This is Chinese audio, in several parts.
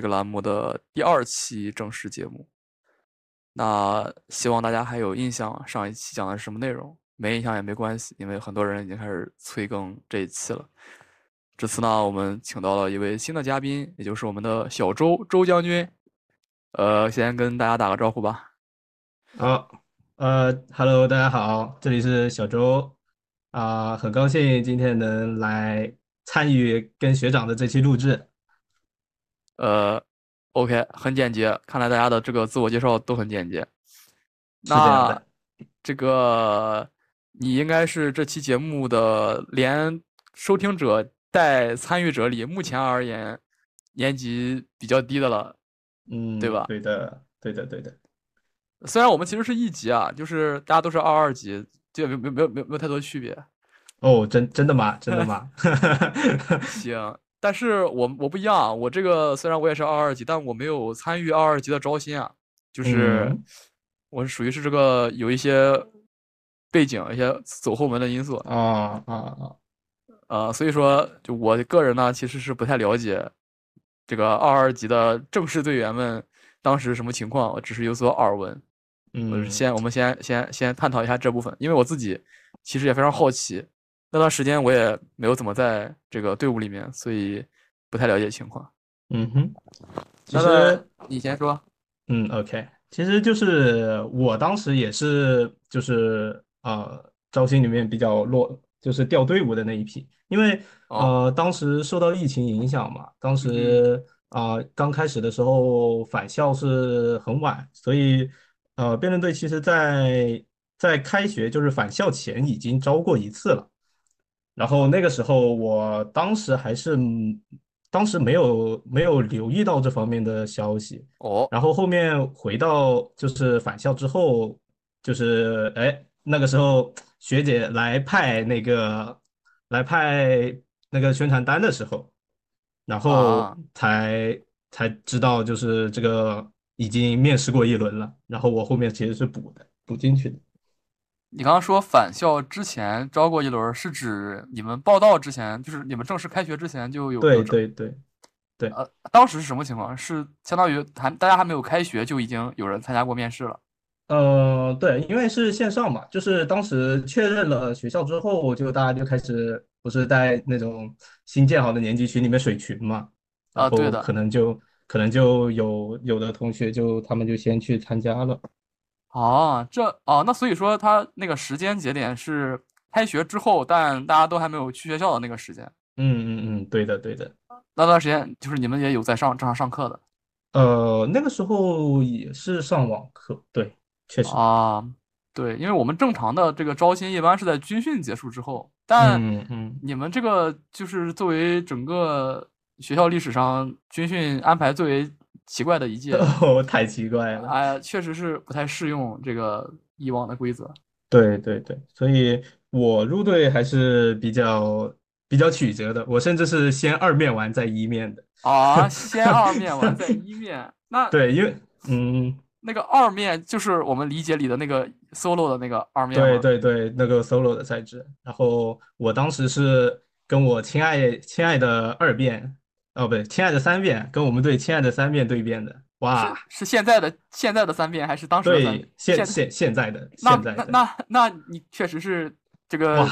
这个栏目的第二期正式节目。那希望大家还有印象，上一期讲的是什么内容？没印象也没关系，因为很多人已经开始催更这一期了。这次呢，我们请到了一位新的嘉宾，也就是我们的小周周将军。呃，先跟大家打个招呼吧。好，呃，Hello，大家好，这里是小周，啊、很高兴今天能来参与跟学长的这期录制。呃，OK，很简洁，看来大家的这个自我介绍都很简洁。那，这个你应该是这期节目的连收听者带参与者里，目前而言年级比较低的了，嗯，对吧？对的，对的，对的。虽然我们其实是一级啊，就是大家都是二二级，这个没有没有没有没有太多区别。哦，真真的吗？真的吗？行，但是我我不一样啊，我这个虽然我也是二二级，但我没有参与二二级的招新啊，就是嗯我是属于是这个有一些背景、一些走后门的因素，啊啊啊！呃，所以说就我个人呢，其实是不太了解这个二二级的正式队员们当时什么情况，我只是有所耳闻。嗯，先我们先先先探讨一下这部分，因为我自己其实也非常好奇，那段时间我也没有怎么在这个队伍里面，所以不太了解情况。嗯哼，其实，你先说。嗯，OK，其实就是我当时也是，就是呃，招新里面比较落，就是掉队伍的那一批，因为哦，呃，当时受到疫情影响嘛，当时啊、刚开始的时候返校是很晚，所以呃，辩论队其实在在开学就是返校前已经招过一次了。然后那个时候，我当时还是嗯当时没有没有留意到这方面的消息，哦，然后后面回到就是返校之后，就是哎那个时候学姐来派那个来派那个宣传单的时候，然后啊，才才知道就是这个已经面试过一轮了，然后我后面其实是补的补进去的。你刚刚说返校之前招过一轮儿，是指你们报到之前，就是你们正式开学之前就有有对？对对对。呃，当时是什么情况？是相当于还大家还没有开学就已经有人参加过面试了？呃，对，因为是线上嘛，就是当时确认了学校之后，就大家就开始不是在那种新建好的年级群里面水群嘛，啊，对的。可能就可能就有有的同学就他们就先去参加了。哦，这哦，那所以说他那个时间节点是开学之后，但大家都还没有去学校的那个时间。嗯嗯嗯，对的对的。那段时间就是你们也有在上正常上课的呃，那个时候也是上网课，对，确实。啊？对，因为我们正常的这个招新一般是在军训结束之后，但你们这个就是作为整个学校历史上军训安排最为奇怪的一届，哦，太奇怪了。哎，确实是不太适用这个以往的规则对对对，所以我入队还是比较比较曲折的，我甚至是先二面完再一面的。啊。先二面完再一面，那对，因为嗯，那个二面就是我们理解里的那个 solo 的那个二面对？对对，那个 solo 的赛制，然后我当时是跟我亲爱亲爱的二辩，哦不对，亲爱的三辩，跟我们对亲爱的三辩对辩的，哇，是现在的现在的三遍还是当时的三对，现现现现在的那现在的，那那那你确实是这个哇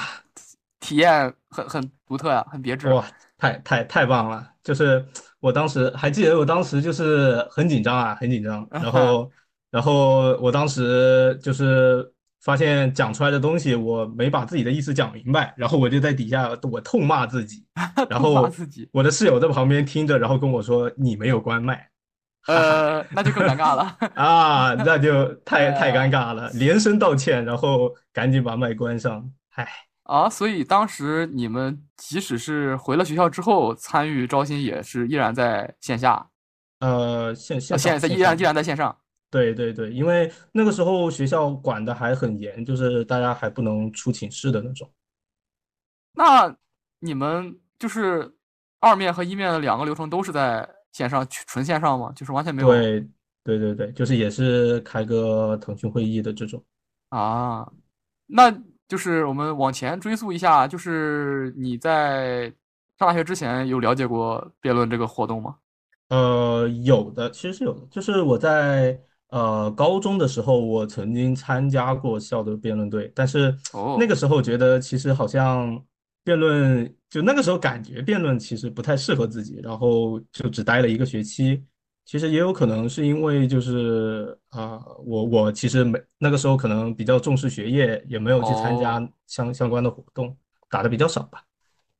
体验很很独特啊，很别致。哇，太太太棒了！就是我当时还记得，我当时就是很紧张啊，很紧张。然后，然后我当时就是发现讲出来的东西，我没把自己的意思讲明白，然后我就在底下我痛骂自己，然后自己，我的室友在旁边听着，然后跟我说你没有关麦，呃，那就更尴尬了。啊，那就太 太哎尴尬了，连声道歉，然后赶紧把麦关上，唉。啊，所以当时你们即使是回了学校之后参与招新，也是依然在线下，呃，线下，线线上线上在依然依然在线上。对对对，因为那个时候学校管的还很严，就是大家还不能出寝室的那种。那你们就是二面和一面的两个流程都是在线上，纯纯线上吗？就是完全没有对对对对，就是也是开个腾讯会议的这种。啊？那就是我们往前追溯一下，就是你在上大学之前有了解过辩论这个活动吗？呃，有的，其实是有的。就是我在呃高中的时候，我曾经参加过校的辩论队，但是哦那个时候觉得其实好像辩论，就那个时候感觉辩论其实不太适合自己，然后就只待了一个学期。其实也有可能是因为就是啊、我我其实没那个时候可能比较重视学业，也没有去参加哦相相关的活动，打的比较少吧。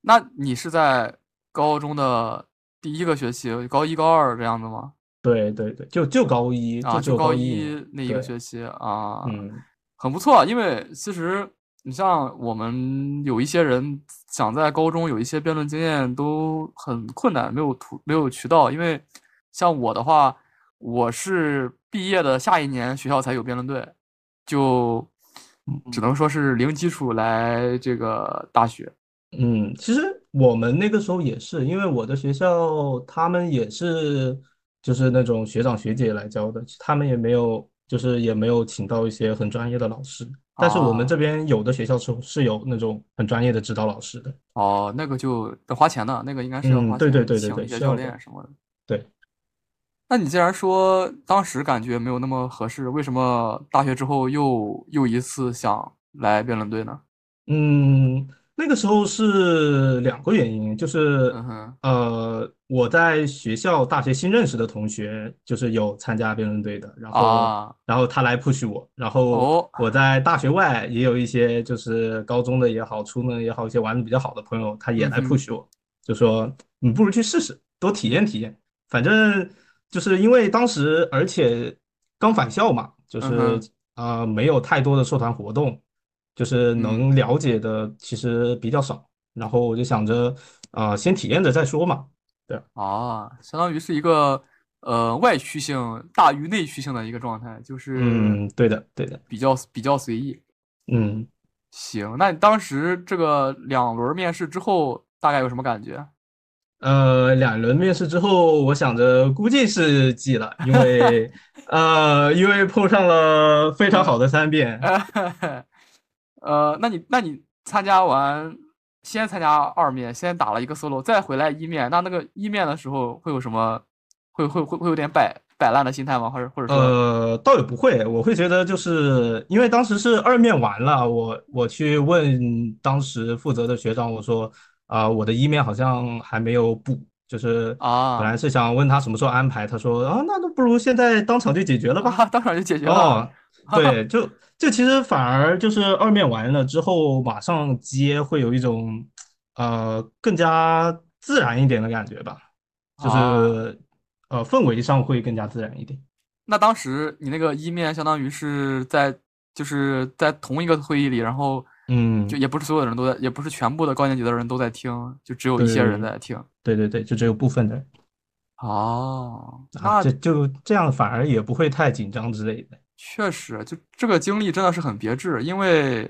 那你是在高中的第一个学期，高一高二这样子吗？对对对，就就高一，啊，就高一那一个学期啊，嗯。很不错。因为其实你像我们有一些人想在高中有一些辩论经验都很困难，没有途没有渠道。因为像我的话，我是毕业的下一年学校才有辩论队，就只能说是零基础来这个大学。嗯，其实我们那个时候也是，因为我的学校他们也是就是那种学长学姐来教的，他们也没有就是也没有请到一些很专业的老师，但是我们啊这边有的学校是是有那种很专业的指导老师的。哦，那个就得花钱的，那个应该是要嗯花钱对对对对请一些教对需要的练什么的。对，那你既然说当时感觉没有那么合适，为什么大学之后又又一次想来辩论队呢？嗯，那个时候是两个原因，就是呃，我在学校大学新认识的同学，就是有参加辩论队的，然后啊，然后他来 push 我，然后哦我在大学外也有一些就是高中的也好，初中的也好，一些玩的比较好的朋友，他也来 push 我，就说你不如去试试，多体验体验，反正就是因为当时而且刚返校嘛，就是呃没有太多的社团活动。就是嗯能了解的其实比较少，然后我就想着，啊、先体验着再说嘛。对啊，相当于是一个呃外驱性大于内驱性的一个状态，就是嗯，对的，对的，比较比较随意。嗯，行，那你当时这个两轮面试之后，大概有什么感觉？呃，两轮面试之后，我想着估计是记了，因为 呃，因为碰上了非常好的三辩，呃，那你那你参加完，先参加二面，先打了一个 solo，再回来一面，那那个一面的时候会有什么？会会会会有点摆摆烂的心态吗？或者或者说，呃，倒也不会，我会觉得就是因为当时是二面完了，我我去问当时负责的学长，我说啊、我的一面好像还没有补，就是啊本来是想问他什么时候安排，他说啊，那都不如现在当场就解决了吧。啊，当场就解决了。哦，对，就就其实反而就是二面完了之后马上接，会有一种呃更加自然一点的感觉吧，就啊是呃氛围上会更加自然一点。那当时你那个一面相当于是在就是在同一个会议里，然后嗯就，也不是所有的人都在，也不是全部的高年级的人都在听，就只有一些人在听。对对对，就只有部分的人哦，啊，那这就这样反而也不会太紧张之类的。确实，就这个经历真的是很别致，因为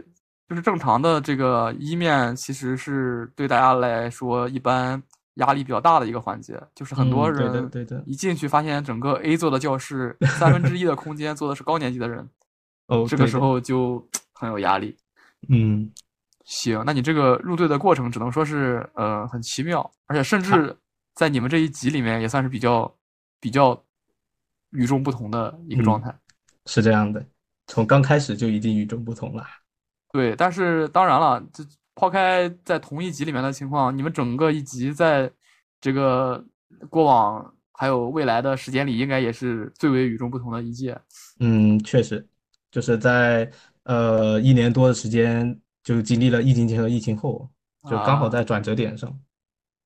就是正常的这个一面，其实是对大家来说一般压力比较大的一个环节，就是很多人一进去发现整个 A 座的教室 三分之一的空间坐的是高年级的人，哦，这个时，候就 很有压力。嗯，行，那你这个入队的过程只能说是呃很奇妙，而且甚至在你们这一集里面也算是比较比较与众不同的一个状嗯态。是这样的，从刚开始就已经与众不同了。对，但是当然了，这抛开在同一集里面的情况，你们整个一集在这个过往还有未来的时间里，应该也是最为与众不同的一届。嗯，确实，就是在呃一年多的时间，就经历了疫情前和疫情后，就刚好啊在转折点上。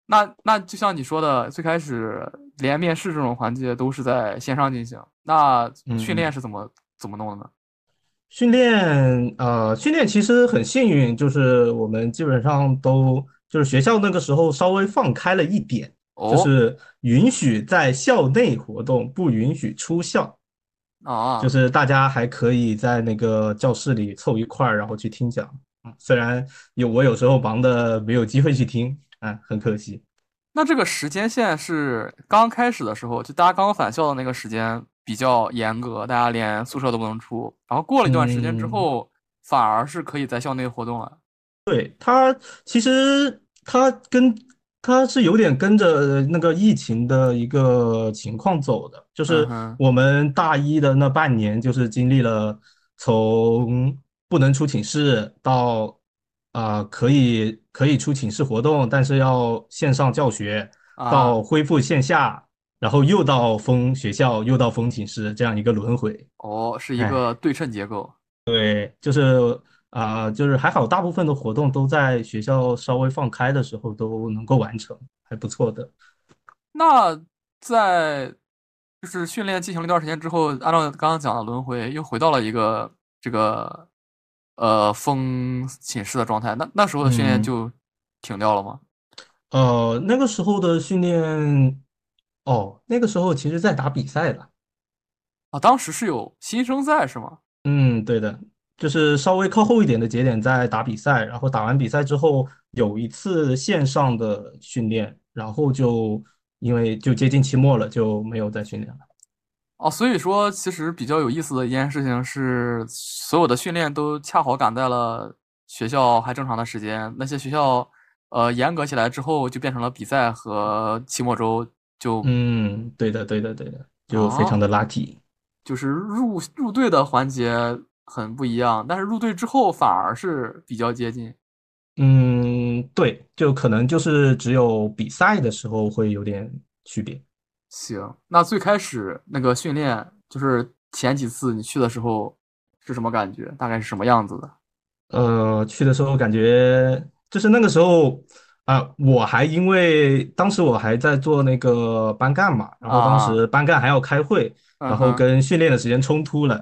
那那就像你说的，最开始连面试这种环节都是在线上进行，那训嗯练是怎么怎么弄的呢？训练，呃，训练其实很幸运，就是我们基本上都就是学校那个时候稍微放开了一点，就哦是允许在校内活动，不允许出校，啊，就是大家还可以在那个教室里凑一块儿，然后去听讲。嗯，虽然有我有时候忙的没有机会去听，啊，很可惜。那这个时间线是刚开始的时候，就大家刚返校的那个时间比较严格，大家连宿舍都不能出。然后过了一段时间之嗯后，反而是可以在校内活动了。对，他其实他跟他是有点跟着那个疫情的一个情况走的，就是我们大一的那半年，就是经历了从不能出寝室到啊、可以可以出寝室活动，但是要线上教学，啊到恢复线下，然后又到封学校，又到封寝室，这样一个轮回。哦，是一哎个对称结构。对，就是啊、就是还好，大部分的活动都在学校稍微放开的时候都能够完成，还不错的。那在就是训练进行了一段时间之后，按照刚刚讲的轮回，又回到了一个这个呃封寝室的状态。那那时候的训练嗯就停掉了吗？呃，那个时候的训练，哦，那个时候其实在打比赛的。啊，当时是有新生赛是吗？嗯，对的，就是稍微靠后一点的节点在打比赛，然后打完比赛之后有一次线上的训练，然后就因为就接近期末了，就没有再训练了。哦，所以说其实比较有意思的一件事情是，所有的训练都恰好赶在了学校还正常的时间。那些学校呃严格起来之后，就变成了比赛和期末周，就嗯，对的，对的，对的，就非常的 lucky。就是入入队的环节很不一样，但是入队之后反而是比较接近。嗯，对，就可能就是只有比赛的时候会有点区别。行，那最开始那个训练，就是前几次你去的时候是什么感觉？大概是什么样子的？呃，去的时候感觉就是那个时候啊、我还因为当时我还在做那个班干嘛，然后当啊时班干还要开会，然后跟训练的时间冲突了，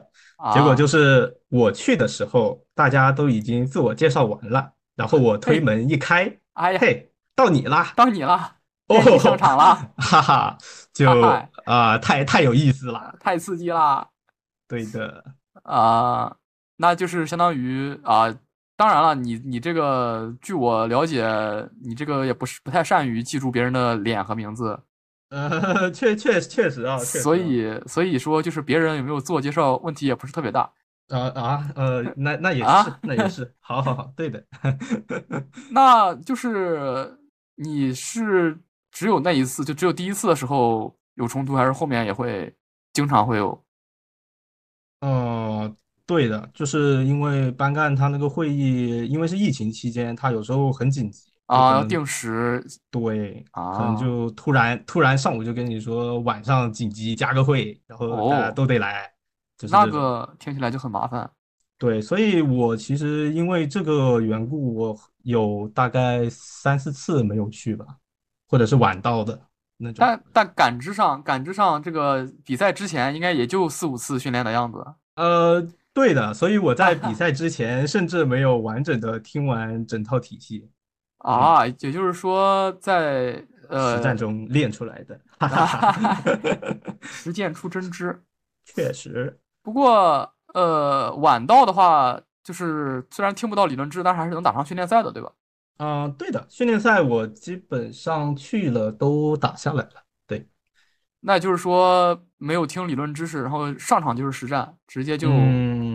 结果啊就是我去的时候，大家都已经自我介绍完了，然后我推门一开，哎呀，嘿，到你啦，到你了，哦上场了，哈哈，就哈啊、太太有意思了，太刺激啦！对的。啊、那就是相当于啊、当然了，你你这个，据我了解，你这个也不是不太善于记住别人的脸和名字，呃，确确确实啊，确实啊所以所以说就是别人有没有自我介绍，问题也不是特别大。啊啊呃，那那也啊是，那也是，好好好，对的。那就是你是只有那一次，就只有第一次的时候有冲突，还是后面也会经常会有？哦，对的，就是因为班干他那个会议，因为是疫情期间，他有时候很紧急，啊，要定时对，啊可啊能就突然突然上午就跟你说晚上紧急加个会，然后大家哦都得来，就是那。个听起来就很麻烦。对，所以我其实因为这个缘故，我有大概三四次没有去吧，或者是晚到的那种。但但感知上，感知上这个比赛之前应该也就四五次训练的样子。呃，对的，所以我在比 赛之前甚至没有完整的听完整套体系，啊，也就是说在呃实战中练出来的。哈哈哈，实践出真知。确实，不过呃，晚到的话，就是虽然听不到理论知，但是还是能打上训练赛的，对吧？嗯、对的，训练赛我基本上去了都打下来了。对，那也就是说没有听理论知识，然后上场就是实战，直接就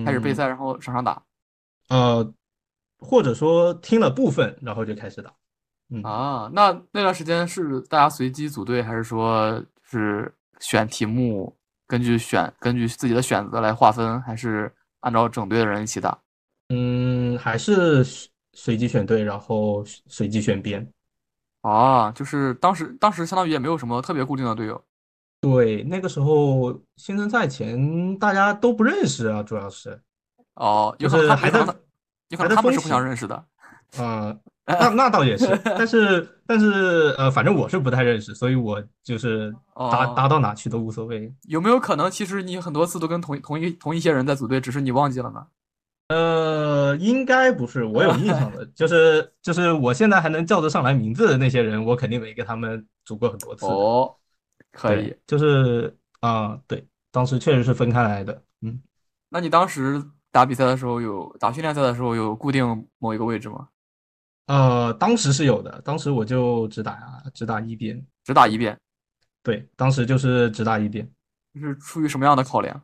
开始备嗯赛，然后上场打。呃，或者说听了部分，然后就开始打。嗯，啊，那那段时间是大家随机组队，还是说是选题目，根据选根据自己的选择来划分，还是按照整队的人一起打？嗯，还是随随机选队，然后随机选边。啊，就是当时当时相当于也没有什么特别固定的队友。对，那个时候新生赛前大家都不认识啊，主要是，哦，有就可能还在有可能他们是互相认识的。呃，那那倒也是，但是但是呃，反正我是不太认识，所以我就是搭搭哦，到哪去都无所谓。有没有可能其实你很多次都跟同一同一同一些人在组队，只是你忘记了呢？呃，应该不是，我有印象的，就是 就是我现在还能叫得上来名字的那些人，我肯定没跟他们组过很多次。哦，可，以。就是啊，对，当时确实是分开来的。嗯，那你当时打比赛的时候有打训练赛的时候有固定某一个位置吗？呃，当时是有的，当时我就只打只打一边，只打一边，对，当时就是只打一边。这是出于什么样的考量？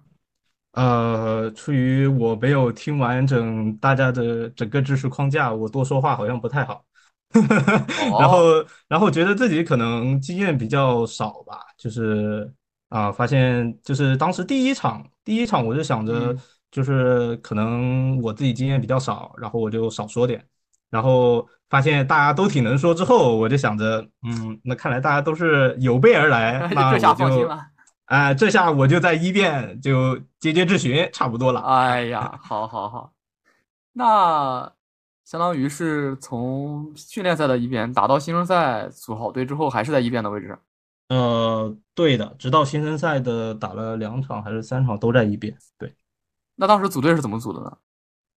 呃，出于我没有听完整大家的整个知识框架，我多说话好像不太好。然后哦，然后觉得自己可能经验比较少吧，就是啊，发现就是当时第一场第一场我就想着嗯，就是可能我自己经验比较少，然后我就少说点，然后发现大家都挺能说之后，我就想着嗯，那看来大家都是有备而来，就那这下我就。放心了。啊、这下我就在一辩就节节质询，差不多了。哎呀，好好好，那相当于是从训练赛的一边打到新生赛组好队之后，还是在一边的位置上。呃，对的，直到新生赛的打了两场还是三场都在一辩。对，那当时组队是怎么组的呢？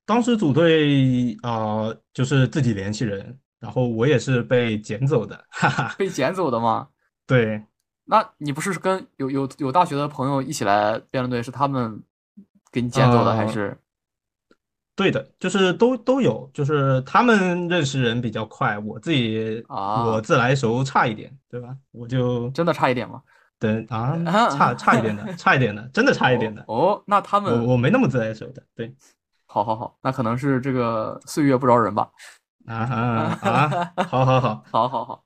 当时组队啊、就是自己联系人，然后我也是被捡走的，哈哈。被捡走的吗？对，那你不是跟有有有大学的朋友一起来辩论队，是他们给你捡走的，还呃，是？对的，就是都都有，就是他们认识人比较快，我自己我啊，自来熟差一点，对吧？我就真的差一点吗？对啊，差啊，差一点的，差一点的，真的差一点的。哦哦，那他们我我没那么自来熟的，对。好好好，那可能是这个岁月不饶人吧。啊哈啊，好好好，好好好。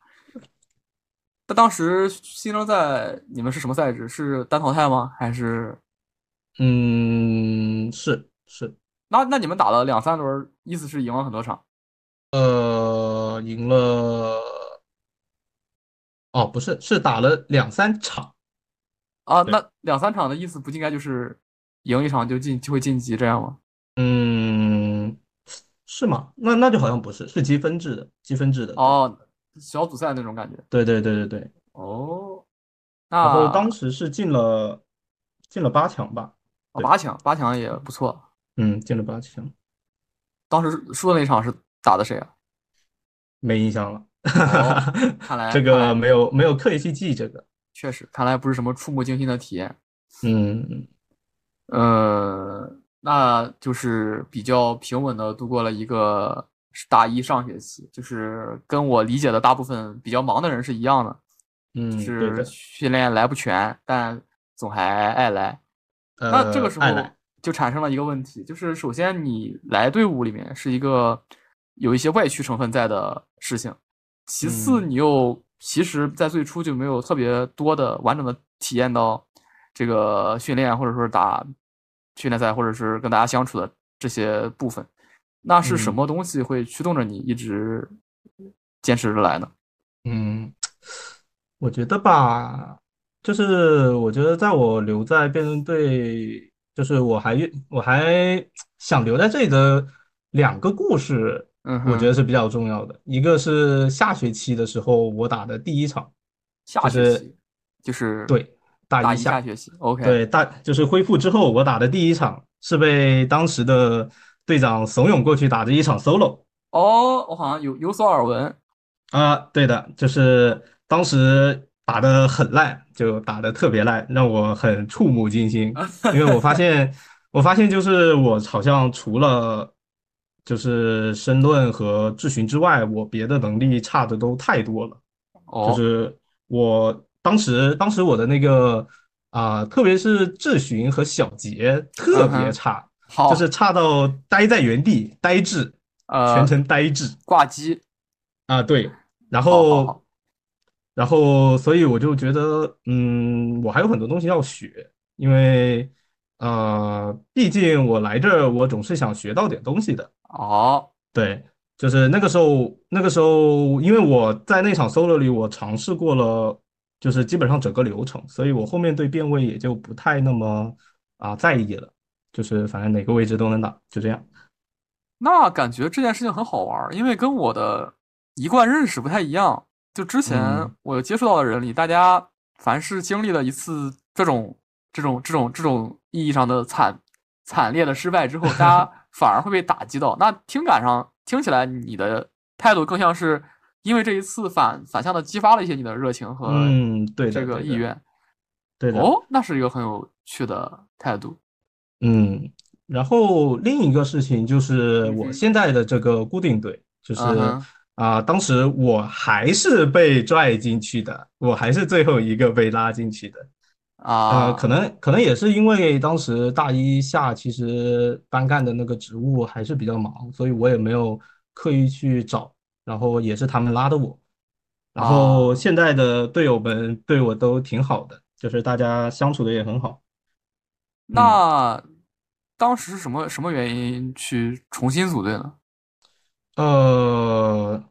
那当时新生赛你们是什么赛制？是单淘汰吗？还是？嗯，是是，那那你们打了两三轮，意思是赢了很多场呃，赢了，哦，不是，是打了两三场，啊？那两三场的意思不应该就是赢一场就进就会晋级这样吗？嗯，是吗？那那就好像不是，是积分制的，积分制的，哦，小组赛那种感觉。对对对对对，哦，然后当时是进了进了八强吧，哦八强八强也不错。嗯，进了八强，当时输的那场是打的谁啊？没印象了，哦，看来 这看来个没有没有刻意去记这个，确实，看来不是什么触目惊心的体验。嗯呃，那就是比较平稳的度过了一个大一上学期，就是跟我理解的大部分比较忙的人是一样的，就嗯，就是，训练来不全，但总还爱来。那这个呃，时候。就产生了一个问题，就是首先你来队伍里面是一个有一些外驱成分在的事情，其次嗯你又其实在最初就没有特别多的完整的体验到这个训练，或者说是打训练赛，或者是跟大家相处的这些部分，那是什嗯么东西会驱动着你一直坚持着来呢？嗯，我觉得吧，就是我觉得在我留在辩论队，就是我还愿我还想留在这里的两个故事，嗯，我觉得是比较重要的。一个是下学期的时候我打的第一场，下学期就是对大一下学期，OK，对大就是恢复之后我打的第一场是被当时的队长怂恿过去打的一场 solo。哦，我好像有有所耳闻。啊，对的，就是当时打的很烂，就打的特别烂，让我很触目惊心。因为我发现，我发现就是我好像除了就是申论和质询之外，我别的能力差的都太多了。就哦，是我当时，当时我的那个啊、特别是质询和小结特别差，就，是差到呆在原地，呆滞，全呃，程呆滞。挂机，啊，对，然后，好好好，然后，所以我就觉得，嗯，我还有很多东西要学，因为，呃，毕竟我来这儿，我总是想学到点东西的。哦，对，就是那个时候，那个时候，因为我在那场 solo 里，我尝试过了，就是基本上整个流程，所以我后面对变位也就不太那么啊在意了，就是反正哪个位置都能打，就这样。那感觉这件事情很好玩儿，因为跟我的一贯认识不太一样。就之前嗯我接触到的人里，大家凡是经历了一次这种这种这种这种意义上的惨惨烈的失败之后，大家 反而会被打击到。那听感上听起来，你的态度更像是因为这一次反反向的激发了一些你的热情和嗯，对这的，对的，个意愿。对的。哦，那是一个很有趣的态度。嗯，然后另一个事情就是我现在的这个固定队，就是啊、当时我还是被拽进去的，我还是最后一个被拉进去的。呃，可啊，能可能也是因为当时大一下，其实班干的那个职务还是比较忙，所以我也没有刻意去找。然后也是他们拉的我，然后啊现在的队友们对我都挺好的，就是大家相处的也很好。嗯，那当时是什么什么原因去重新组队呢？呃，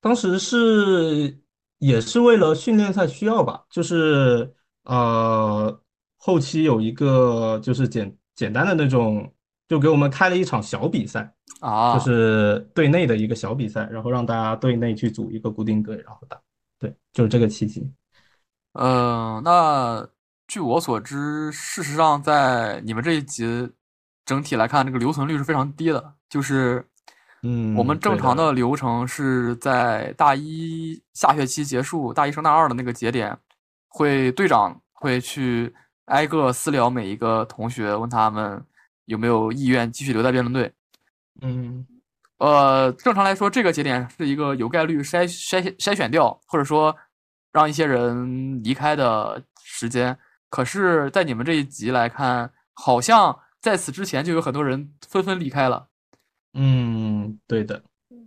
当时是也是为了训练赛需要吧，就是呃后期有一个就是简简单的那种，就给我们开了一场小比赛啊，就啊，是队内的一个小比赛，然后让大家队内去组一个固定队，然后打，对，就是这个契机。嗯、那据我所知，事实上在你们这一级整体来看，这个留存率是非常低的，就是嗯我们嗯，正，常的流程是在大一下学期结束，大一升大二的那个节点，会队长会去挨个私聊每一个同学，问他们有没有意愿继续留在辩论队。嗯呃，正常来说，这个节点是一个有概率筛筛筛选掉，或者说让一些人离开的时间。可是，在你们这一集来看，好像在此之前就有很多人纷纷离开了。嗯，对的，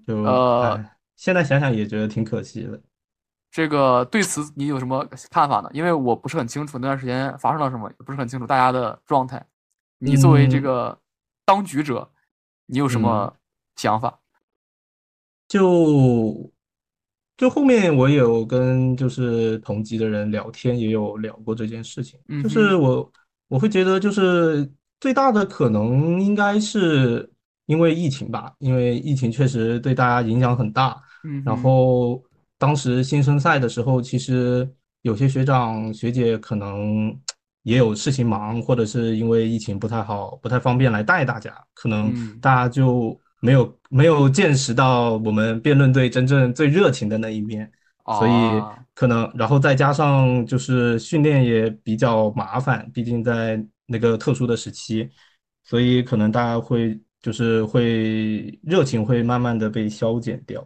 就呃，哎，现在想想也觉得挺可惜的。这个对此你有什么看法呢？因为我不是很清楚那段时间发生了什么，也不是很清楚大家的状态。你作为这嗯个当局者，你有什嗯。么想法？就就后面我有跟就是同级的人聊天，也有聊过这件事情。就是我我会觉得，就是最大的可能应该是因为疫情吧，因为疫情确实对大家影响很大。然后当时新生赛的时候，其实有些学长学姐可能也有事情忙，或者是因为疫情不太好，不太方便来带大家，可能嗯大家就没有没有见识到我们辩论队真正最热情的那一面，所以啊，可能，然后再加上就是训练也比较麻烦，毕竟在那个特殊的时期，所以可能大家会就是会热情会慢慢的被消减掉。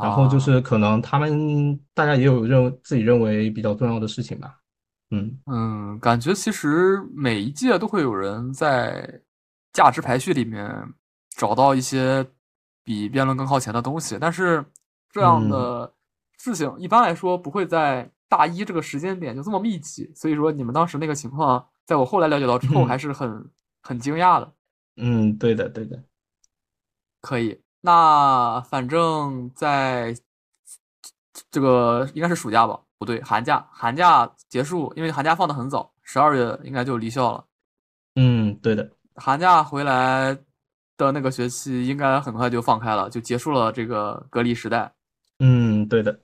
然后就啊。是可能他们大家也有认自己认为比较重要的事情吧，嗯嗯，感觉其实每一届都会有人在价值排序里面找到一些比辩论更靠前的东西，但是这样嗯的事情一般来说不会在大一这个时间点就这么密集，所以说你们当时那个情况，在我后来了解到之后还嗯是很很惊讶的。嗯，对的对的，可以，那反正在这个应该是暑假吧？不对，寒假，寒假结束，因为寒假放的很早，十二月应该就离校了。嗯对的，寒假回来的那个学期应该很快就放开了，就结束了这个隔离时代。嗯对的，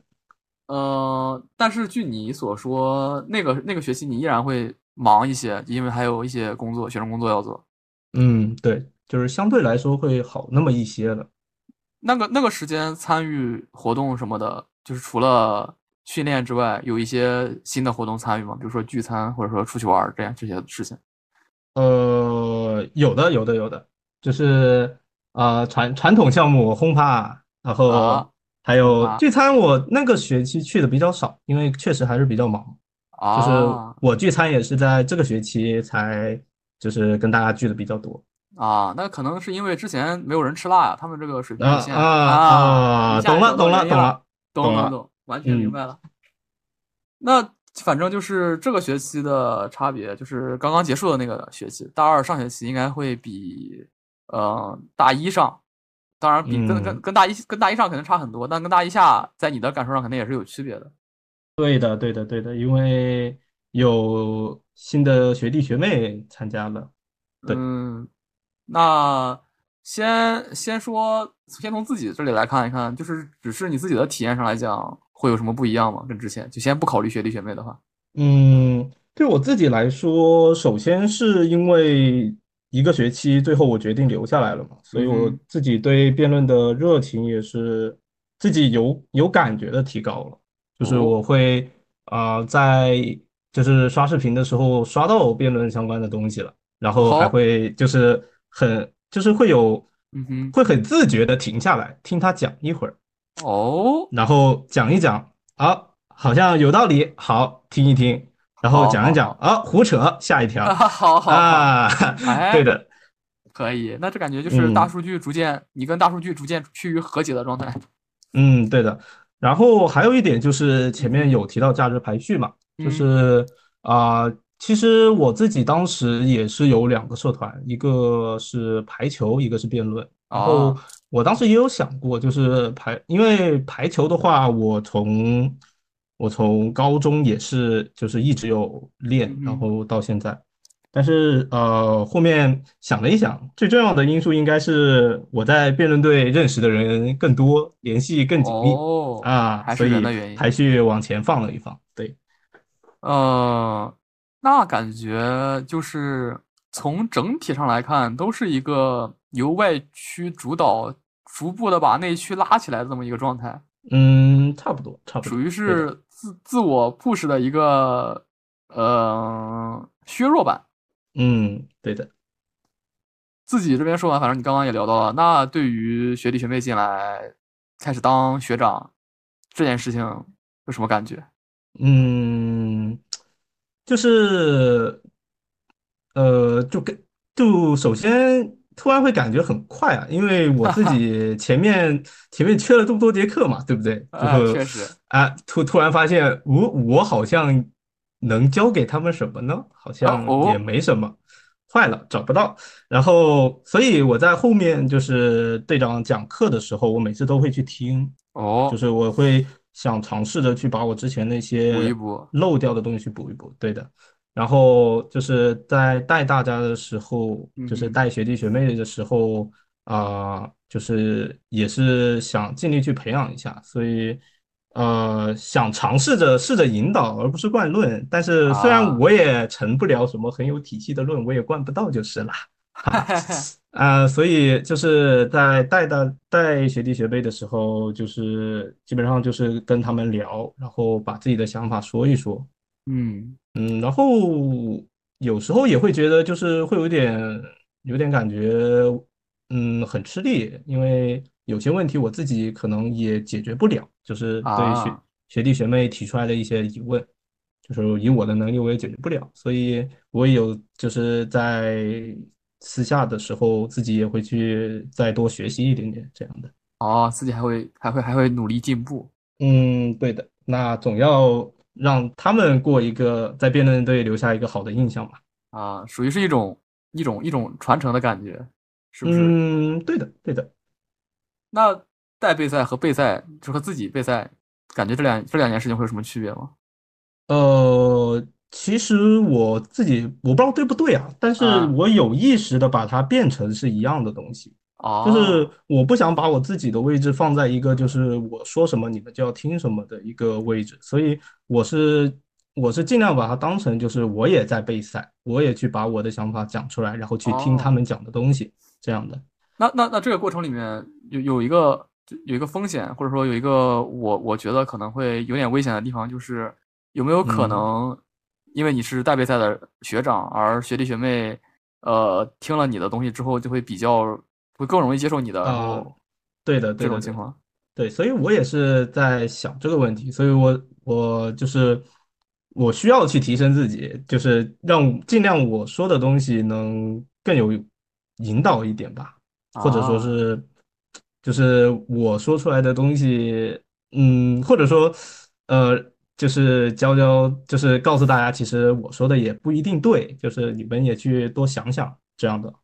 呃、但是据你所说，那个那个学期你依然会忙一些，因为还有一些工作，学生工作要做。嗯对，就是相对来说会好那么一些了。那个那个时间参与活动什么的，就是除了训练之外，有一些新的活动参与吗？比如说聚餐，或者说出去玩儿这样这些事情。呃，有的，有的，有的，就是呃传传统项目轰趴，然啊，后还有聚餐，我那个学期去的比较少，因为确实还是比较忙。就是啊我聚餐也是在这个学期才就是跟大家聚的比较多。啊，那可能是因为之前没有人吃辣呀，他们这个水平啊有限啊啊，懂了，懂了，懂了，懂了。懂完全明嗯白了。那反正就是这个学期的差别，就是刚刚结束的那个学期，大二上学期应该会比呃大一上，当然比跟跟嗯，跟大一跟大一上肯定差很多，但跟大一下在你的感受上肯定也是有区别的。对的，对的，对的，因为有新的学弟学妹参加了。对。嗯，那先先说，先从自己这里来看一看，就是只是你自己的体验上来讲，会有什么不一样吗？跟之前就先不考虑学弟学妹的话，嗯，对我自己来说，首先是因为一个学期，最后我决定留下来了嘛，所以我自己对辩论的热情也是自己有有感觉的提高了。就是哦，我会啊、呃在就是刷视频的时候刷到辩论相关的东西了，然后还，会就是很就是会有嗯哼，会很自觉的停下来听他讲一会儿。哦，然后讲一讲啊，好像有道理，好听一听，然后讲一讲啊，胡扯，下一条好好好，啊，对哎，的，可以，那这感觉就是大嗯数据逐渐，你跟大数据逐渐趋于和解的状态。嗯，对的。然后还有一点就是前面嗯有提到价值排序嘛，就嗯是啊、其实我自己当时也是有两个社团，一个是排球，一个是辩论。然后啊，我当时也有想过，就是排，因为排球的话，我从我从高中也是就是一直有练，然嗯后到现在。但是呃，后面想了一想，最重要的因素应该是我在辩论队认识的人更多，联系更紧密哦，啊，还是人所以的原因。排序往前放了一放。对，呃，那感觉就是从整体上来看，都是一个由外区主导，逐步的把内区拉起来的这么一个状态，嗯，差不多，差不多，属于，是自自我 push 的一个呃削弱版。嗯，对的。自己这边说完，反正你刚刚也聊到了，那对于学弟学妹进来开始当学长这件事情有什么感觉？嗯，就是呃，就跟就首先突然会感觉很快啊，因为我自己 前面前面缺了这么多节课嘛，对不对？啊，就确实，啊，突突然发现我我好像能教给他们什么呢？好啊像也哦，没什么，坏了，找不到。然后，所以我在后面就是队长讲课的时候，我每次都会去听哦，就哦，是我会想尝试着去把我之前那补一些补，漏掉的东西补一补，对的。然后就是在带大家的时候，就是带学弟学妹的时候，啊、就是也是想尽力去培养一下，所以呃，想尝试着试着引导，而不是灌论。但是虽然啊，我也成不了什么很有体系的论，我也灌不到就是了，哈哈。啊、所以就是在带大带学弟学妹的时候，就是基本上就是跟他们聊，然后把自己的想法说一说。嗯，嗯，然后有时候也会觉得就是会有点有点感觉，嗯，很吃力，因为有些问题我自己可能也解决不了，就是对学啊，学弟学妹提出来的一些疑问，就是以我的能力我也解决不了，所以我也有就是在私下的时候自己也会去再多学习一点点这样的。哦，自己还会还会还会努力进步。嗯，对的，那总要让他们过一个在辩论队留下一个好的印象吧。啊，属于是一种一种一种传承的感觉，是不是？嗯，对的，对的。那带备赛和备赛，就和自己备赛，感觉这两这两件事情会有什么区别吗？呃，其实我自己我不知道对不对啊，但是啊，我有意识的把它变成是一样的东西，就哦，是我不想把我自己的位置放在一个就是我说什么你们就要听什么的一个位置，所以我是我是尽量把它当成就是我也在备赛，我也去把我的想法讲出来，然后去听他哦，们讲的东西，这样的。那那那这个过程里面有有一个有一个风险，或者说有一个我我觉得可能会有点危险的地方，就是有没有可嗯。能，因为你是大备赛的学长，而学弟学妹呃听了你的东西之后，就会比较会更容易接受你的，对的，对的，这种情况。对，所以我也是在想这个问题，所以我我就是我需要去提升自己，就是让尽量我说的东西能更有引导一点吧，或者说啊，是就是我说出来的东西，嗯，或者说呃，就是教教，就是告诉大家，其实我说的也不一定对，就是你们也去多想想这样的，对。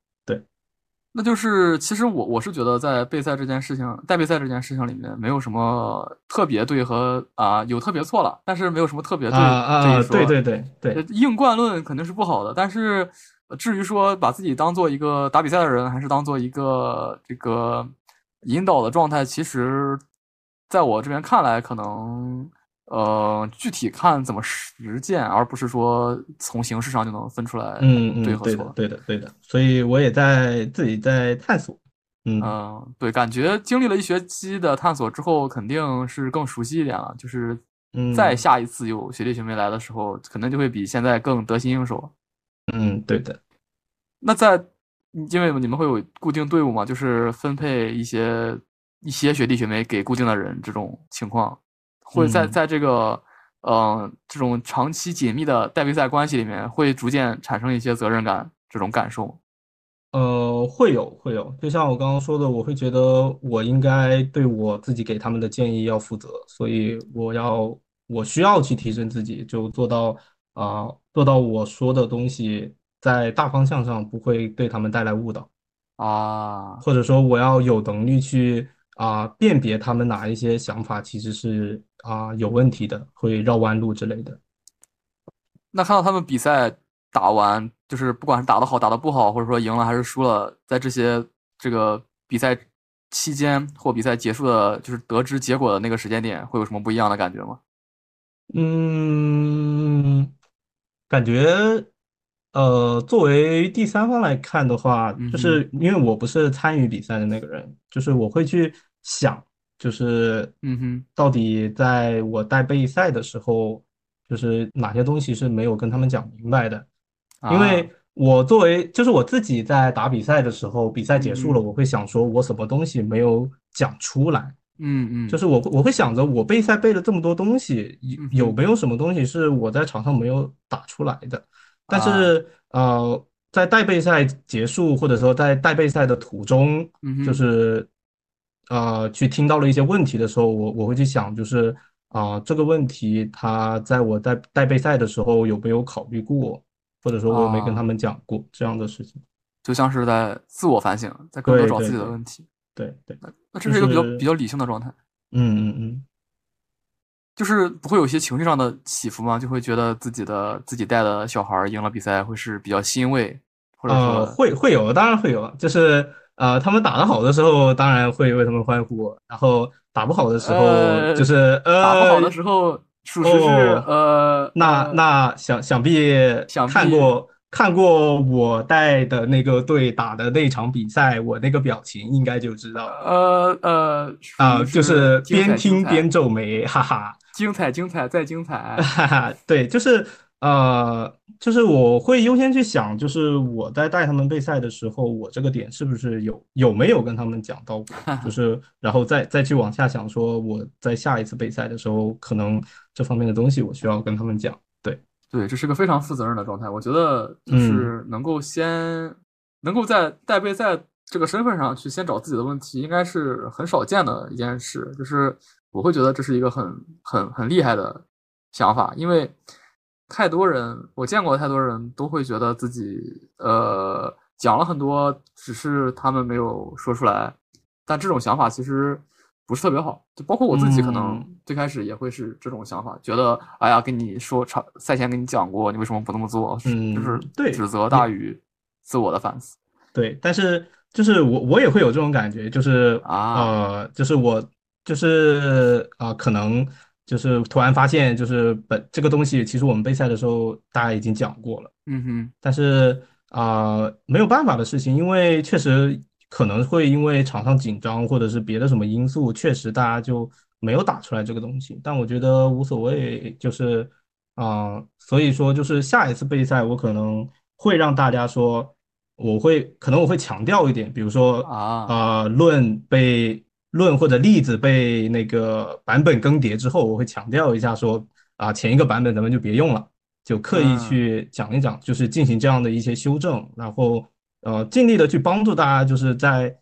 那就是其实我我是觉得在备赛这件事情，带备赛这件事情里面，没有什么特别对和啊、有特别错了，但是没有什么特别啊对这一说，对。对对呃对，硬灌论肯定是不好的，但是呃至于说把自己当做一个打比赛的人，还是当做一个这个引导的状态，其实在我这边看来，可能呃具体看怎么实践，而不是说从形式上就能分出来嗯嗯，对和错。对的对的对的，所以我也在自己在探索，嗯嗯，对，感觉经历了一学期的探索之后，肯定是更熟悉一点了。就是再嗯下一次有学弟学妹来的时候，可能就会比现在更得心应手。嗯，对的，那在，因为你们会有固定队伍嘛，就是分配一些一些学弟学妹给固定的人，这种情况会在嗯。在这个嗯这种长期紧密的带备赛关系里面，会逐渐产生一些责任感这种感受。呃，会有会有，就像我刚刚说的，我会觉得我应该对我自己给他们的建议要负责，所以我要我需要去提升自己，就做到啊、做到我说的东西在大方向上不会对他们带来误导，啊，或者说我要有能力去啊、辨别他们哪一些想法其实是啊、有问题的，会绕弯路之类的。那看到他们比赛打完，就是不管是打得好、打得不好，或者说赢了还是输了，在这些这个比赛期间或比赛结束的，就是得知结果的那个时间点，会有什么不一样的感觉吗？嗯，感觉，呃，作为第三方来看的话，就是因为我不是参与比赛的那个人，就是我会去想，就是嗯哼，到底在我带备赛的时候，就是哪些东西是没有跟他们讲明白的，因为啊。我作为就是我自己在打比赛的时候，比赛结束了，嗯我会想说我什么东西没有讲出来。嗯嗯，就是我我会想着，我备赛备了这么多东西，嗯有有没有什么东西是我在场上没有打出来的？但啊是呃，在带备赛结束或者说在带备赛的途中，就是呃去听到了一些问题的时候，我我会去想，就是啊、这个问题他在我带带备赛的时候有没有考虑过，或者说我有没有跟他啊们讲过这样的事情？就像是在自我反省，在更多找自己的问题。对对，那这是一个比较就是比较理性的状态，嗯嗯嗯。就是不会有一些情绪上的起伏吗？就会觉得自己的自己带的小孩赢了比赛，会是比较欣慰，或者呃，说会会有，当然会有，就是呃，他们打得好的时候，当然会为他们欢呼，然后打不好的时候，呃就是呃打不好的呃，时候，属实是哦呃那呃那想想必想看过看过我带的那个队打的那场比赛，我那个表情应该就知道呃呃啊，于就是边听边皱眉，哈哈。精彩精彩再精彩哈哈，对，就是呃，就是我会优先去想，就是我在带他们备赛的时候，我这个点是不是有有没有跟他们讲到过，就是然后再再去往下想，说我在下一次备赛的时候，可能这方面的东西我需要跟他们讲。对，对，这是个非常负责任的状态。我觉得就嗯是能够先能够在带备赛这个身份上去先找自己的问题，应该是很少见的一件事。就是我会觉得这是一个很很很厉害的想法，因为太多人我见过太多人都会觉得自己呃讲了很多，只是他们没有说出来。但这种想法其实不是特别好，就包括我自己，可能嗯最开始也会是这种想法，觉得哎呀，跟你说场赛前跟你讲过，你为什么不那么做？嗯就是嗯对指责大于自我的反思对，但是就是我我也会有这种感觉，就是啊呃，就是我就是啊、可能就是突然发现，就是本这个东西，其实我们备赛的时候大家已经讲过了，嗯哼，但是啊、没有办法的事情，因为确实可能会因为场上紧张或者是别的什么因素，确实大家就没有打出来这个东西。但我觉得无所谓，就是啊、所以说就是下一次备赛，我可能会让大家说，我会可能我会强调一点，比如说啊啊、论被论或者例子被那个版本更迭之后，我会强调一下说啊、前一个版本咱们就别用了。就刻意嗯去讲一讲，就是进行这样的一些修正，然后呃，尽力的去帮助大家，就是在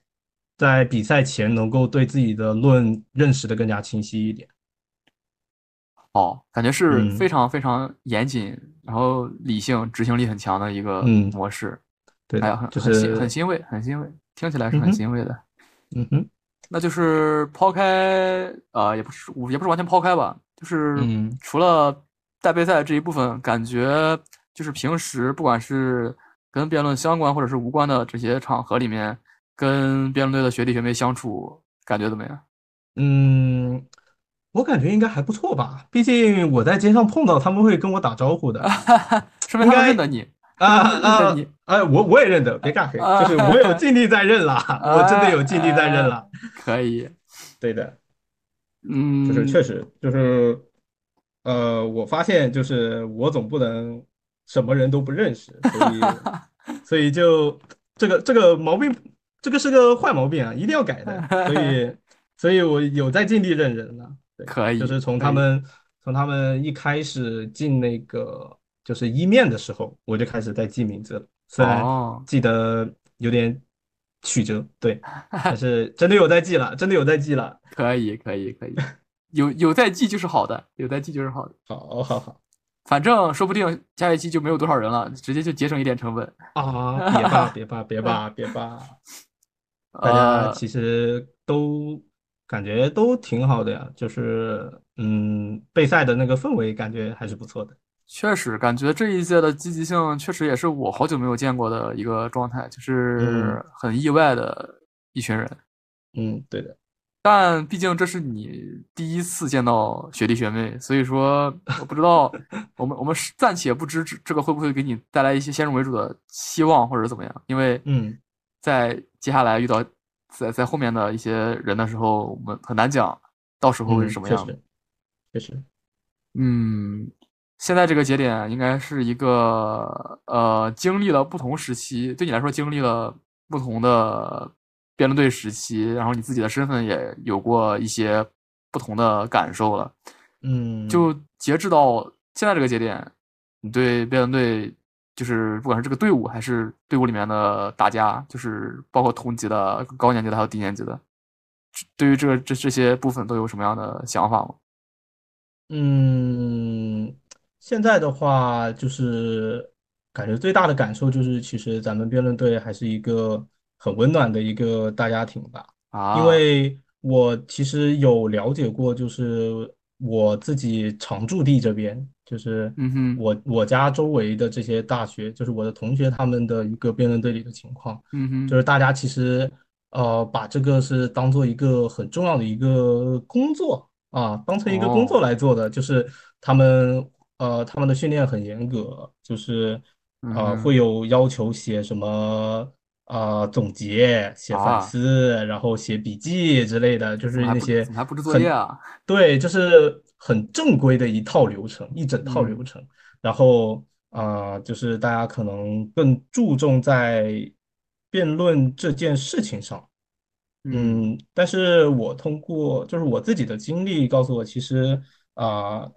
在比赛前能够对自己的论认识的更加清晰一点。哦，感觉是嗯非常非常严谨，然后理性、执行力很强的一个嗯模式。对哎呀，的，就很很欣是很欣慰，很欣慰，听起来是很欣慰的。嗯哼，那就是抛开，呃，也不是，也不是完全抛开吧，就是嗯除了带备赛这一部分，感觉就是平时不管是跟辩论相关或者是无关的这些场合里面，跟辩论队的学弟学妹相处，感觉怎么样？嗯，我感觉应该还不错吧，毕竟我在街上碰到他们会跟我打招呼的。说明他们认得你啊 啊你！哎，我我也认得，别尬黑，就是我有 尽力在认了，我真的有尽力在认了。可以，对的。嗯，就是确实就是，呃，我发现就是我总不能什么人都不认识，所以 所以就这个这个毛病，这个是个坏毛病啊，一定要改的。所以所以我有在尽力认人了，对，可以，就是从他们从他们一开始进那个就是一面的时候，我就开始在记名字了，虽然哦，记得有点曲折，对，但是真的有在记了，真的有在记了。可以，可以，可以，有有在记就是好的，有在记就是好的。好，好，好。反正说不定下一期就没有多少人了，直接就节省一点成本啊！别吧，别吧，别吧，别吧。大家其实都感觉都挺好的呀，就是嗯，备赛的那个氛围感觉还是不错的。确实，感觉这一届的积极性确实也是我好久没有见过的一个状态，就是很意外的一群人。嗯，对的。但毕竟这是你第一次见到学弟学妹，所以说我不知道，我们我们暂且不知这个会不会给你带来一些先入为主的期望或者怎么样，因为嗯，在接下来遇到在在后面的一些人的时候，我们很难讲到时候会是什么样。确实，确实，嗯。现在这个节点应该是一个呃，经历了不同时期，对你来说经历了不同的辩论队时期，然后你自己的身份也有过一些不同的感受了。嗯，就截止到现在这个节点，你对辩论队，就是不管是这个队伍还是队伍里面的大家，就是包括同级的、高年级的还有低年级的，对于这个这这些部分都有什么样的想法吗？嗯。现在的话，就是感觉最大的感受就是，其实咱们辩论队还是一个很温暖的一个大家庭吧。啊，因为我其实有了解过，就是我自己常驻地这边，就是嗯哼我我家周围的这些大学，就是我的同学他们的一个辩论队里的情况。嗯哼，就是大家其实呃把这个是当做一个很重要的一个工作啊，当成一个工作来做的，就是他们。呃，他们的训练很严格，就是呃会有要求写什么呃总结、写反思，然后写笔记之类的，就是那些还布置作业啊？对，就是很正规的一套流程，一整套流程。然后啊，就是大家可能更注重在辩论这件事情上，嗯，但是我通过就是我自己的经历告诉我，其实啊。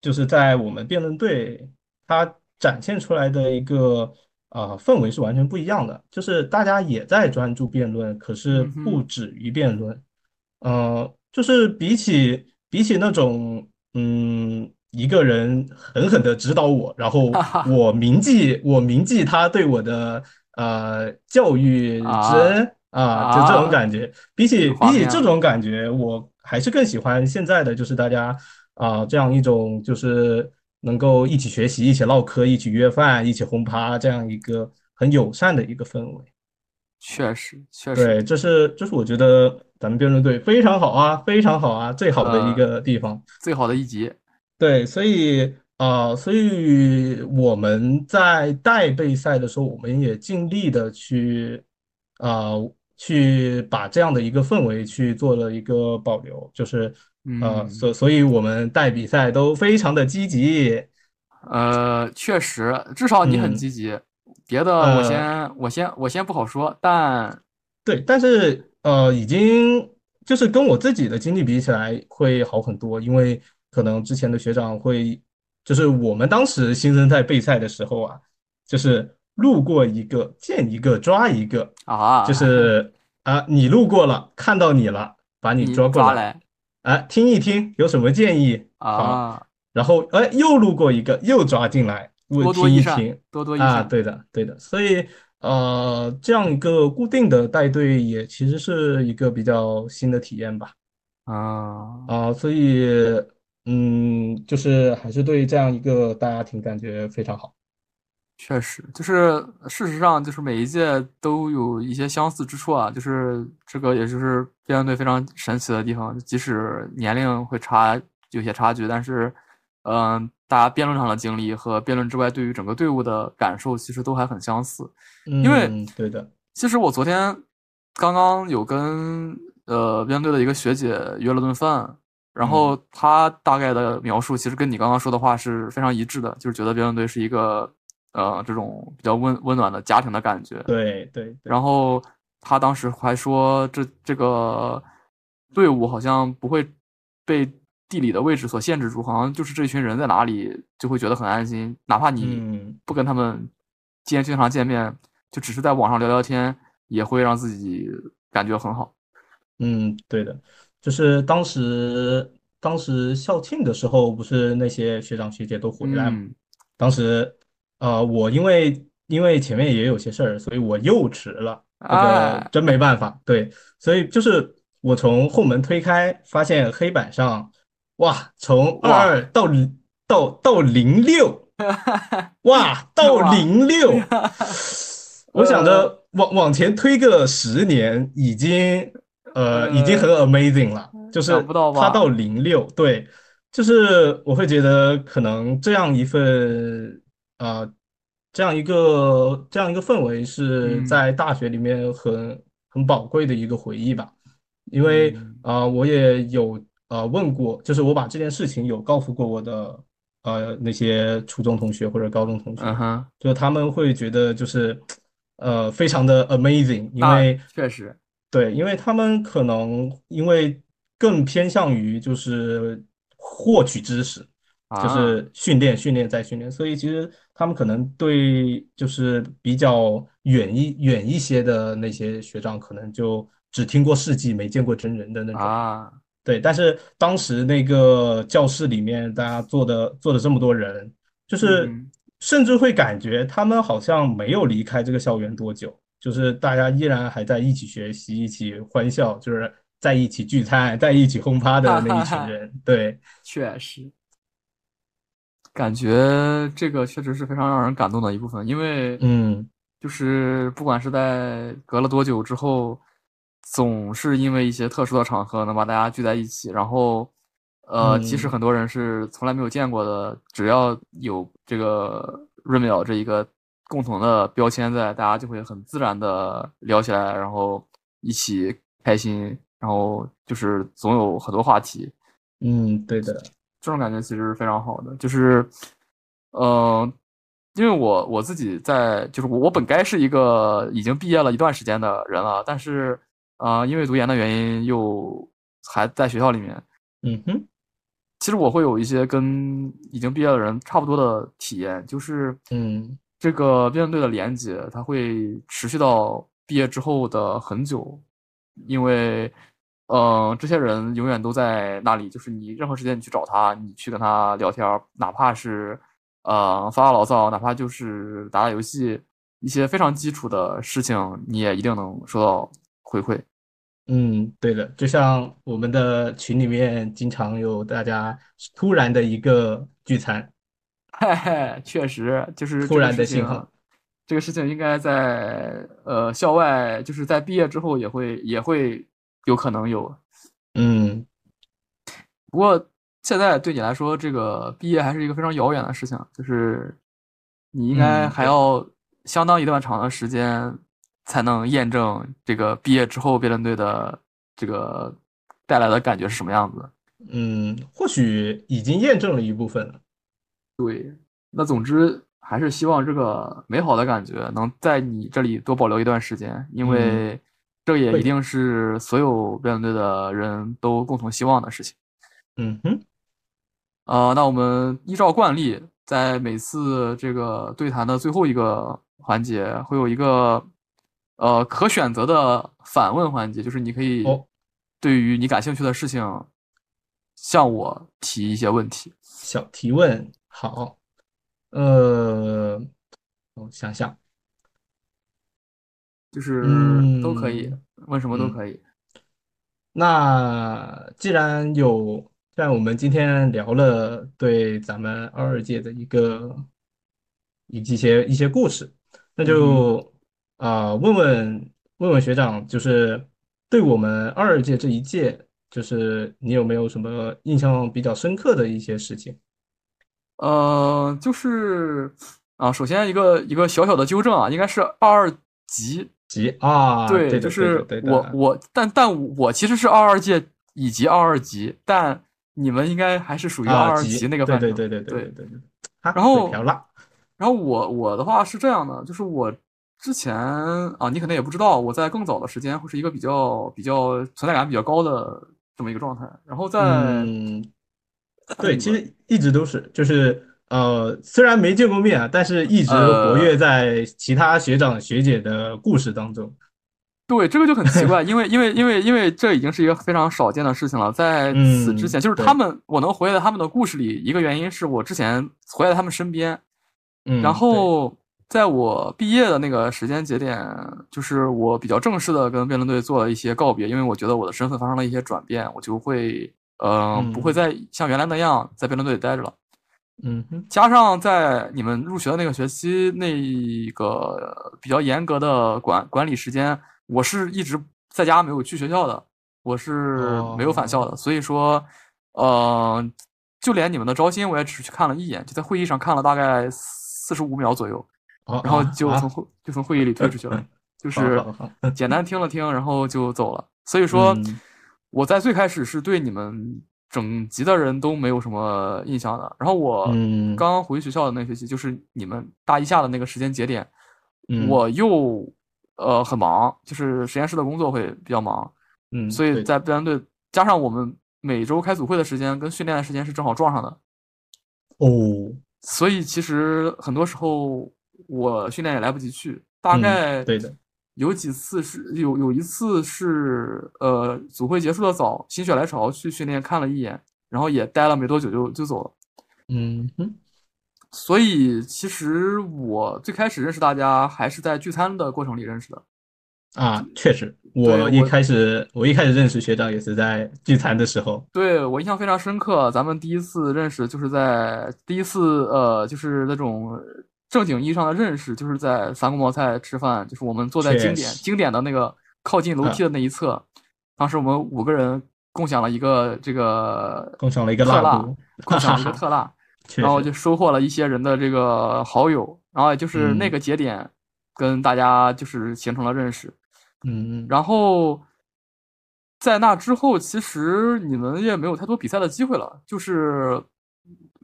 就是在我们辩论队，它展现出来的一个呃氛围是完全不一样的。就是大家也在专注辩论，可是不止于辩论。呃，就是比起比起那种嗯一个人狠狠的指导我，然后 我铭记我铭记他对我的呃教育之恩啊，就这种感觉。比起比起这种感觉，我还是更喜欢现在的，就是大家。啊，这样一种就是能够一起学习、一起唠嗑、一起约饭、一起轰趴，这样一个很友善的一个氛围。确实，确实，对，这是这是我觉得咱们辩论队非常好啊，非常好啊，最好的一个地方，最好的一集。对，所以啊，所以我们在带备赛的时候，我们也尽力的去啊，去把这样的一个氛围去做了一个保留，就是。呃，所所以，我们带比赛都非常的积极。呃，确实，至少你很积极。别的我先我先我先不好说，但对，但是呃，已经就是跟我自己的经历比起来会好很多，因为可能之前的学长会，就是我们当时新生在备赛的时候啊，就是路过一个见一个抓一个啊，就是啊，你路过了看到你了，把你抓过来。哎，听一听有什么建议啊？然后哎，又路过一个，又抓进来，多多益善，多多益善啊！对的，对的。所以呃，这样一个固定的带队也其实是一个比较新的体验吧。啊啊，所以嗯，就是还是对这样一个大家庭感觉非常好。确实，就是事实上，就是每一届都有一些相似之处啊。就是这个，也就是辩论队非常神奇的地方。即使年龄会差有些差距，但是，嗯，大家辩论上的经历和辩论之外对于整个队伍的感受，其实都还很相似。因为对的，其实我昨天刚刚有跟呃辩论队的一个学姐约了顿饭，然后她大概的描述其实跟你刚刚说的话是非常一致的，就是觉得辩论队是一个。呃，这种比较温温暖的家庭的感觉。对对。然后他当时还说，这这个队伍好像不会被地理的位置所限制住，好像就是这群人在哪里就会觉得很安心，哪怕你不跟他们今天经常见面，就只是在网上聊聊天，也会让自己感觉很好。嗯，对的，就是当时当时校庆的时候，不是那些学长学姐都回来嘛？嗯当时，呃，我因为因为前面也有些事儿，所以我又迟了，这个哎真没办法。对，所以就是我从后门推开，发现黑板上，哇，从二哇二到到到零六，哇，到哇零六，我想呃着往往前推个十年，已经呃已经很 amazing 了，就是想不到吧它到零六，对，就是我会觉得可能这样一份呃这样一个这样一个氛围是嗯。在大学里面很很宝贵的一个回忆吧，因为嗯。啊、呃我也有啊问过，就是我把这件事情有告诉过我的呃那些初中同学或者高中同学，嗯哼，就他们会觉得就是呃非常的 amazing，因那为确实，对，因为他们可能因为更偏向于就是获取知识，就啊是训练、训练再训练，所以其实他们可能对就是比较远一远一些的那些学长，可能就只听过事迹，没见过真人的那种。啊，对，但是当时那个教室里面，大家坐的坐的这么多人，就是嗯。甚至会感觉他们好像没有离开这个校园多久，就是大家依然还在一起学习、一起欢笑，就是在一起聚餐、在一起轰趴的那一群人。对，确实，感觉这个确实是非常让人感动的一部分，因为嗯。就是不管是在隔了多久之后，总是因为一些特殊的场合能把大家聚在一起，然后，呃，即使嗯。很多人是从来没有见过的，只要有这个润秒这一个共同的标签在，大家就会很自然的聊起来，然后一起开心，然后就是总有很多话题。嗯，对的，这种感觉其实是非常好的，就是，呃，因为我我自己在，就是我我本该是一个已经毕业了一段时间的人了，但是，呃，因为读研的原因又还在学校里面，嗯哼，其实我会有一些跟已经毕业的人差不多的体验，就是嗯。这个辩论队的连接，它会持续到毕业之后的很久，因为，呃，这些人永远都在那里，就是你任何时间你去找他，你去跟他聊天，哪怕是呃发发牢骚，哪怕就是打打游戏，一些非常基础的事情，你也一定能收到回馈。嗯，对的，就像我们的群里面经常有大家突然的一个聚餐，嘿嘿，确实就是突然的信号，这个事情应该在呃校外，就是在毕业之后也会也会有可能有。嗯不过现在对你来说，这个毕业还是一个非常遥远的事情，就是你应该还要相当一段长的时间才能验证这个毕业之后辩论队的这个带来的感觉是什么样子。嗯，或许已经验证了一部分了。对，那总之还是希望这个美好的感觉能在你这里多保留一段时间，因嗯为这也一定是所有辩论队的人都共同希望的事情。嗯哼，呃，那我们依照惯例，在每次这个对谈的最后一个环节，会有一个呃可选择的反问环节，就是你可以哦对于你感兴趣的事情向我提一些问题。小提问，好，呃，我想想，就是都可以，嗯问什么都嗯可以。那既然有，既然我们今天聊了对咱们二二届的一个一一些一些故事，那就啊、问问问问学长，就是对我们二二届这一届，就是你有没有什么印象比较深刻的一些事情？呃，就是啊，首先一个一个小小的纠正啊，应该是二二级。级啊对就是我我但但我其实是二二届以及二二级但你们应该还是属于二二级那个范畴对对对对对然后然后我我的话是这样的就是我之前啊你可能也不知道我在更早的时间会是一个比较比较存在感比较高的这么一个状态。然后在对 其实一直都是就是呃，虽然没见过面啊，但是一直活跃呃在其他学长学姐的故事当中。对，这个就很奇怪，因为因为因为因为这已经是一个非常少见的事情了。在此之前，嗯就是他们，我能活跃在他们的故事里，一个原因是我之前活跃在他们身边，嗯，然后在我毕业的那个时间节点，就是我比较正式的跟辩论队做了一些告别，因为我觉得我的身份发生了一些转变，我就会呃不会嗯再像原来那样在辩论队里待着了。对嗯哼，加上在你们入学的那个学期，那个比较严格的管管理时间，我是一直在家没有去学校的，我是没有返校的，所以说，呃，就连你们的招新我也只去看了一眼，就在会议上看了大概四十五秒左右，哦然后就从会就从会议里退出去了，就是简单听了听，然后就走了。所以说嗯，我在最开始是对你们整级的人都没有什么印象的。然后我刚刚回学校的那学期，就是你们大一下的那个时间节点，嗯我又呃很忙，就是实验室的工作会比较忙，嗯，所以在辩论队加上我们每周开组会的时间跟训练的时间是正好撞上的。哦，所以其实很多时候我训练也来不及去，大嗯概对的有几次是有有一次是呃组会结束的早，心血来潮去训练看了一眼，然后也待了没多久就就走了。嗯哼，所以其实我最开始认识大家还是在聚餐的过程里认识的。啊，确实，我一开始我一开始认识学长也是在聚餐的时候。对我印象非常深刻，咱们第一次认识就是在第一次呃，就是那种正经意义上的认识，就是在三国茅菜吃饭，就是我们坐在经典经典的那个靠近楼梯的那一侧，当时我们五个人共享了一个这个共享了一个特辣，共享了一个特辣，然后就收获了一些人的这个好友，然后也就是那嗯个节点跟大家就是形成了认识。嗯，然后在那之后，其实你们也没有太多比赛的机会了，就是，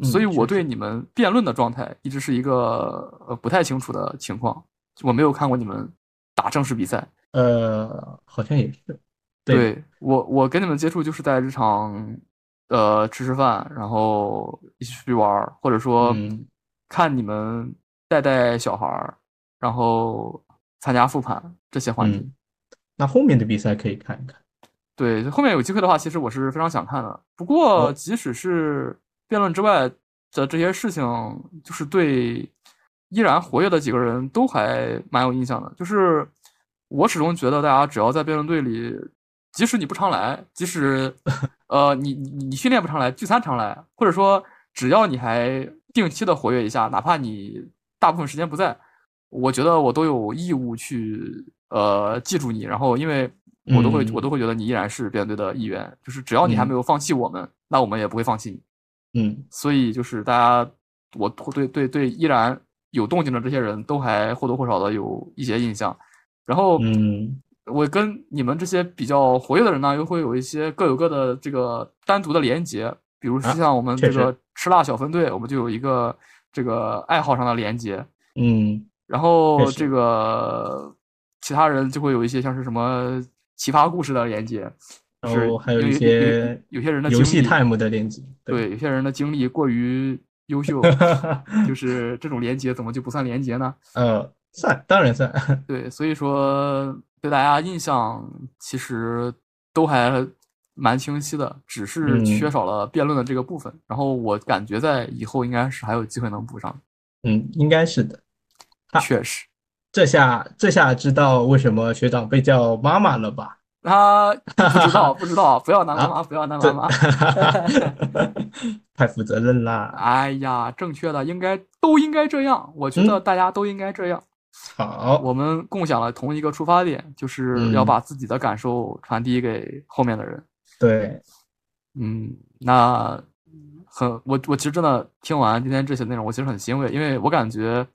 所以我对你们辩论的状态一直是一个呃不太清楚的情况，我没有看过你们打正式比赛。呃，好像也是，对对我，我跟你们接触就是在日常，呃，吃吃饭，然后一起出去玩儿，或者说嗯看你们带带小孩儿，然后参加复盘这些环节。嗯，那后面的比赛可以看一看。对，后面有机会的话，其实我是非常想看的。不过，哦即使是辩论之外的这些事情，就是对依然活跃的几个人都还蛮有印象的。就是我始终觉得，大家只要在辩论队里，即使你不常来，即使 呃你你你训练不常来，聚餐常来，或者说只要你还定期的活跃一下，哪怕你大部分时间不在，我觉得我都有义务去呃记住你，然后因为我都会、嗯我都会觉得你依然是辩论队的一员，就是只要你还嗯没有放弃我们，那我们也不会放弃你。嗯。所以就是大家，我对对对依然有动静的这些人都还或多或少的有一些印象，然后嗯。我跟你们这些比较活跃的人呢，又会有一些各有各的这个单独的连接，比如啊像我们这个。吃辣小分队，我们就有一个这个爱好上的连接，嗯。然后这个其他人就会有一些像是什么奇葩故事的连接，就是然后还有一些有些人的游戏 time 的连接。对，有些人的经历过于优秀，就是这种连接怎么就不算连接呢？呃，算，当然算。对，所以说对大家印象其实都还蛮清晰的，只是缺嗯少了辩论的这个部分。然后我感觉在以后应该是还有机会能补上。嗯，应该是的。啊确实，这下这下知道为什么学长被叫妈妈了吧？啊，不知道 不知道，不要拿妈啊妈，不要拿这妈妈。太负责任啦。哎呀，正确的应该都应该这样，我觉得嗯大家都应该这样。好，我们共享了同一个出发点，就是要嗯把自己的感受传递给后面的人。对，嗯，那很我我其实真的听完今天这些内容，我其实很欣慰，因为我感觉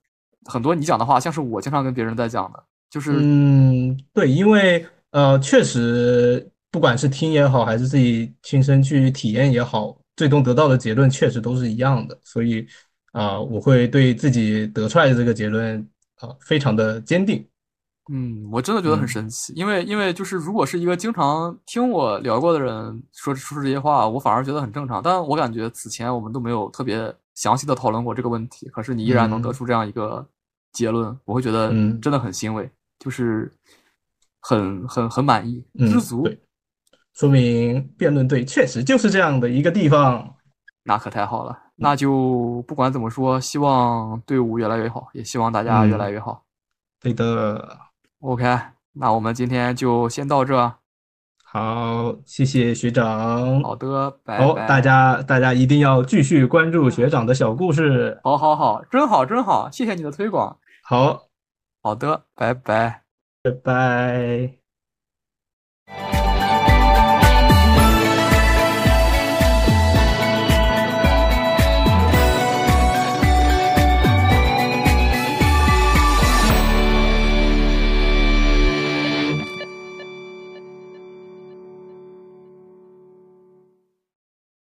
很多你讲的话像是我经常跟别人在讲的，就是嗯，对，因为呃，确实，不管是听也好，还是自己亲身去体验也好，最终得到的结论确实都是一样的。所以啊、我会对自己得出来的这个结论啊、非常的坚定。嗯，我真的觉得很嗯神奇，因为因为就是如果是一个经常听我聊过的人说说出这些话，我反而觉得很正常。但我感觉此前我们都没有特别详细的讨论过这个问题，可是你依然能得嗯出这样一个结论，我会觉得嗯真的很欣慰，就是很很很满意，嗯知足，对，说明辩论队确实就是这样的一个地方。那可太好了。那就不管怎么说，希望队伍越来越好，也希望大家越嗯来越好。对的，OK，那我们今天就先到这。好，谢谢学长。好的，拜好，拜。大家大家一定要继续关注学长的小故事。好好好，真好真好，谢谢你的推广。好，好的，拜拜。拜拜。